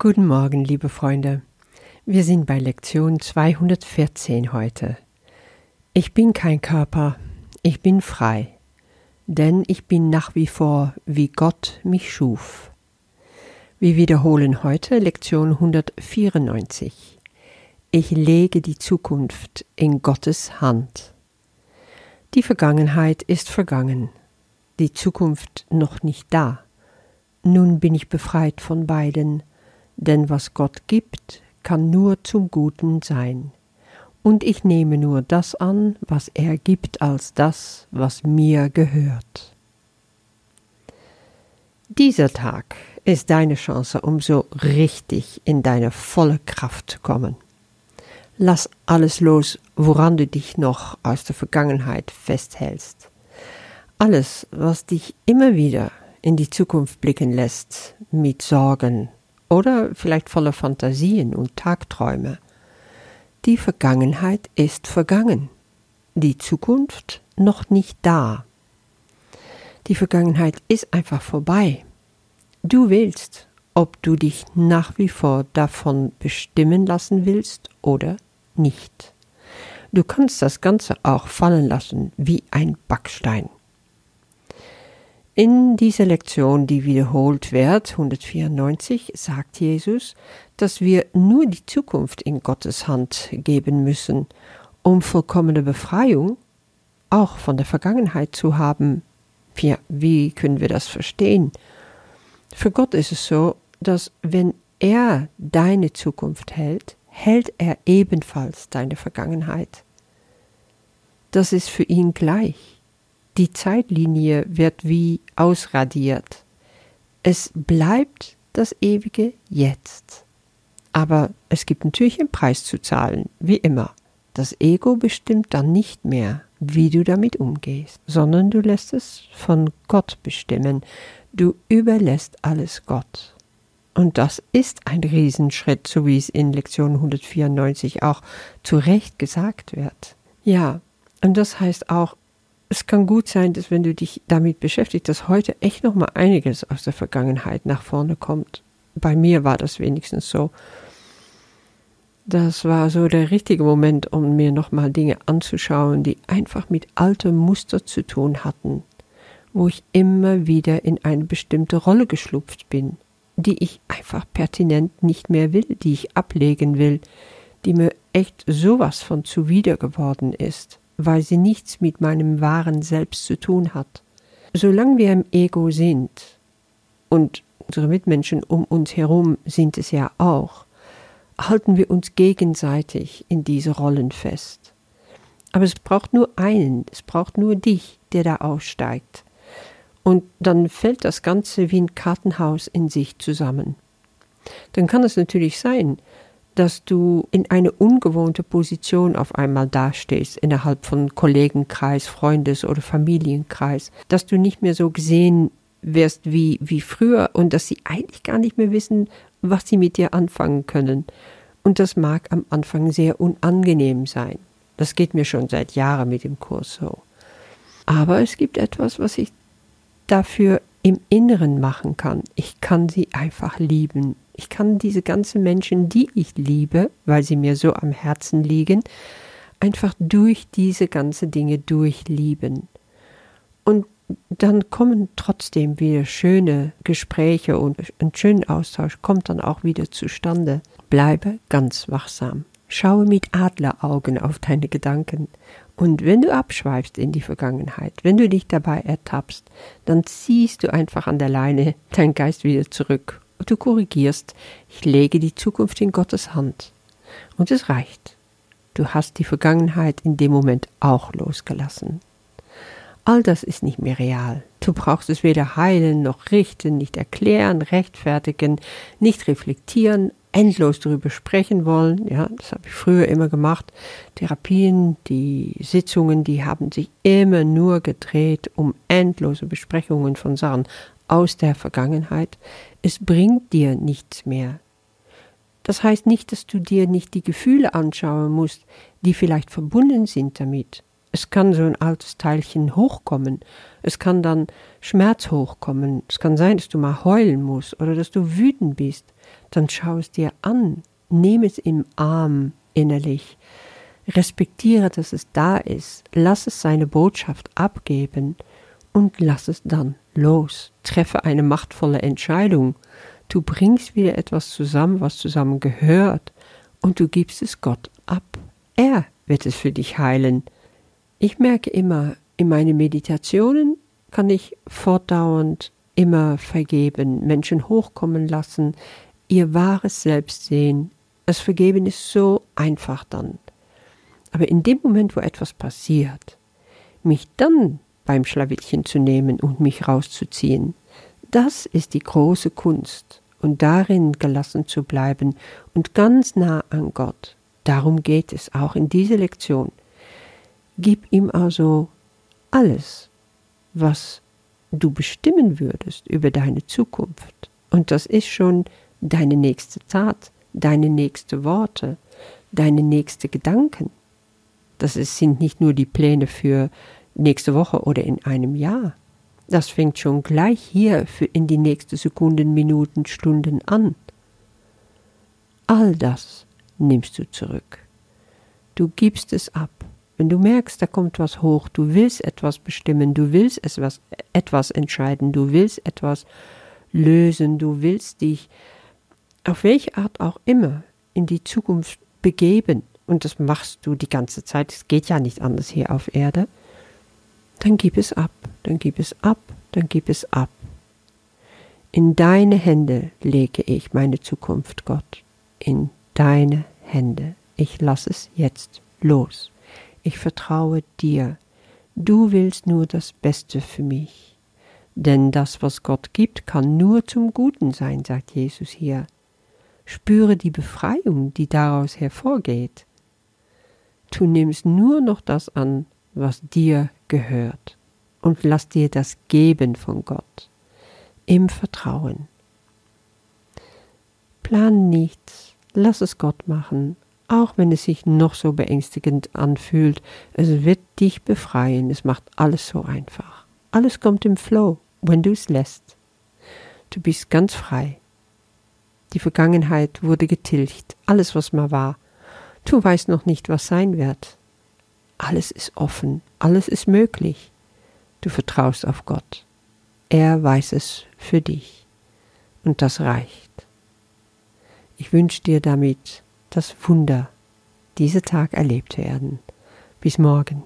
Guten Morgen, liebe Freunde. Wir sind bei Lektion 214 heute. Ich bin kein Körper, ich bin frei, denn ich bin nach wie vor, wie Gott mich schuf. Wir wiederholen heute Lektion 194. Ich lege die Zukunft in Gottes Hand. Die Vergangenheit ist vergangen, die Zukunft noch nicht da. Nun bin ich befreit von beiden, denn was Gott gibt, kann nur zum Guten sein. Und ich nehme nur das an, was er gibt, als das, was mir gehört. Dieser Tag ist deine Chance, um so richtig in deine volle Kraft zu kommen. Lass alles los, woran du dich noch aus der Vergangenheit festhältst. Alles, was dich immer wieder in die Zukunft blicken lässt, mit Sorgen oder vielleicht voller Fantasien und Tagträume. Die Vergangenheit ist vergangen, die Zukunft noch nicht da. Die Vergangenheit ist einfach vorbei. Du willst, ob du dich nach wie vor davon bestimmen lassen willst oder nicht. Du kannst das Ganze auch fallen lassen wie ein Backstein. In dieser Lektion, die wiederholt wird, 194, sagt Jesus, dass wir nur die Zukunft in Gottes Hand geben müssen, um vollkommene Befreiung auch von der Vergangenheit zu haben. Ja, wie können wir das verstehen? Für Gott ist es so, dass wenn er deine Zukunft hält, hält er ebenfalls deine Vergangenheit. Das ist für ihn gleich. Die Zeitlinie wird wie ausradiert. Es bleibt das ewige Jetzt. Aber es gibt natürlich einen Preis zu zahlen, wie immer. Das Ego bestimmt dann nicht mehr, wie du damit umgehst, sondern du lässt es von Gott bestimmen. Du überlässt alles Gott. Und das ist ein Riesenschritt, so wie es in Lektion 194 auch zu Recht gesagt wird. Ja, und das heißt auch, es kann gut sein, dass wenn du dich damit beschäftigst, dass heute echt noch mal einiges aus der Vergangenheit nach vorne kommt. Bei mir war das wenigstens so. Das war so der richtige Moment, um mir noch mal Dinge anzuschauen, die einfach mit altem Muster zu tun hatten, wo ich immer wieder in eine bestimmte Rolle geschlupft bin die ich einfach pertinent nicht mehr will, die ich ablegen will, die mir echt sowas von zuwider geworden ist, weil sie nichts mit meinem wahren Selbst zu tun hat. Solange wir im Ego sind, und unsere Mitmenschen um uns herum sind es ja auch, halten wir uns gegenseitig in diese Rollen fest. Aber es braucht nur einen, es braucht nur dich, der da aussteigt. Und dann fällt das Ganze wie ein Kartenhaus in sich zusammen. Dann kann es natürlich sein, dass du in eine ungewohnte Position auf einmal dastehst innerhalb von Kollegenkreis, Freundes- oder Familienkreis, dass du nicht mehr so gesehen wirst wie, wie früher und dass sie eigentlich gar nicht mehr wissen, was sie mit dir anfangen können. Und das mag am Anfang sehr unangenehm sein. Das geht mir schon seit Jahren mit dem Kurs so. Aber es gibt etwas, was ich dafür im Inneren machen kann. Ich kann sie einfach lieben. Ich kann diese ganzen Menschen, die ich liebe, weil sie mir so am Herzen liegen, einfach durch diese ganzen Dinge durchlieben. Und dann kommen trotzdem wieder schöne Gespräche und ein schöner Austausch kommt dann auch wieder zustande. Bleibe ganz wachsam. Schaue mit Adleraugen auf deine Gedanken. Und wenn du abschweifst in die Vergangenheit, wenn du dich dabei ertappst, dann ziehst du einfach an der Leine deinen Geist wieder zurück. Du korrigierst, ich lege die Zukunft in Gottes Hand. Und es reicht. Du hast die Vergangenheit in dem Moment auch losgelassen. All das ist nicht mehr real. Du brauchst es weder heilen noch richten, nicht erklären, rechtfertigen, nicht reflektieren, endlos darüber sprechen wollen. Ja, das habe ich früher immer gemacht. Therapien, die Sitzungen, die haben sich immer nur gedreht um endlose Besprechungen von Sachen aus der Vergangenheit. Es bringt dir nichts mehr. Das heißt nicht, dass du dir nicht die Gefühle anschauen musst, die vielleicht verbunden sind damit. Es kann so ein altes Teilchen hochkommen. Es kann dann Schmerz hochkommen. Es kann sein, dass du mal heulen musst oder dass du wütend bist. Dann schau es dir an. Nimm es im Arm innerlich. Respektiere, dass es da ist. Lass es seine Botschaft abgeben und lass es dann los. Treffe eine machtvolle Entscheidung. Du bringst wieder etwas zusammen, was zusammen gehört, und du gibst es Gott ab. Er wird es für dich heilen. Ich merke immer, in meinen Meditationen kann ich fortdauernd immer vergeben, Menschen hochkommen lassen, ihr wahres Selbst sehen. Das Vergeben ist so einfach dann. Aber in dem Moment, wo etwas passiert, mich dann beim Schlawittchen zu nehmen und mich rauszuziehen, das ist die große Kunst und darin gelassen zu bleiben und ganz nah an Gott. Darum geht es auch in dieser Lektion. Gib ihm also alles, was du bestimmen würdest über deine Zukunft. Und das ist schon deine nächste Tat, deine nächste Worte, deine nächste Gedanken. Das sind nicht nur die Pläne für nächste Woche oder in einem Jahr. Das fängt schon gleich hier für in die nächsten Sekunden, Minuten, Stunden an. All das nimmst du zurück. Du gibst es ab. Wenn du merkst, da kommt was hoch, du willst etwas bestimmen, du willst etwas, etwas entscheiden, du willst etwas lösen, du willst dich auf welche Art auch immer in die Zukunft begeben, und das machst du die ganze Zeit, es geht ja nicht anders hier auf Erde, dann gib es ab, dann gib es ab, dann gib es ab. In deine Hände lege ich meine Zukunft, Gott, in deine Hände. Ich lasse es jetzt los ich vertraue dir. Du willst nur das Beste für mich. Denn das, was Gott gibt, kann nur zum Guten sein, sagt Jesus hier. Spüre die Befreiung, die daraus hervorgeht. Du nimmst nur noch das an, was dir gehört, und lass dir das geben von Gott, im Vertrauen. Plan nichts, lass es Gott machen auch wenn es sich noch so beängstigend anfühlt, es wird dich befreien, es macht alles so einfach. Alles kommt im Flow, wenn du es lässt. Du bist ganz frei. Die Vergangenheit wurde getilgt, alles was mal war. Du weißt noch nicht, was sein wird. Alles ist offen, alles ist möglich. Du vertraust auf Gott. Er weiß es für dich. Und das reicht. Ich wünsche dir damit das Wunder dieser Tag erlebt werden. Bis morgen.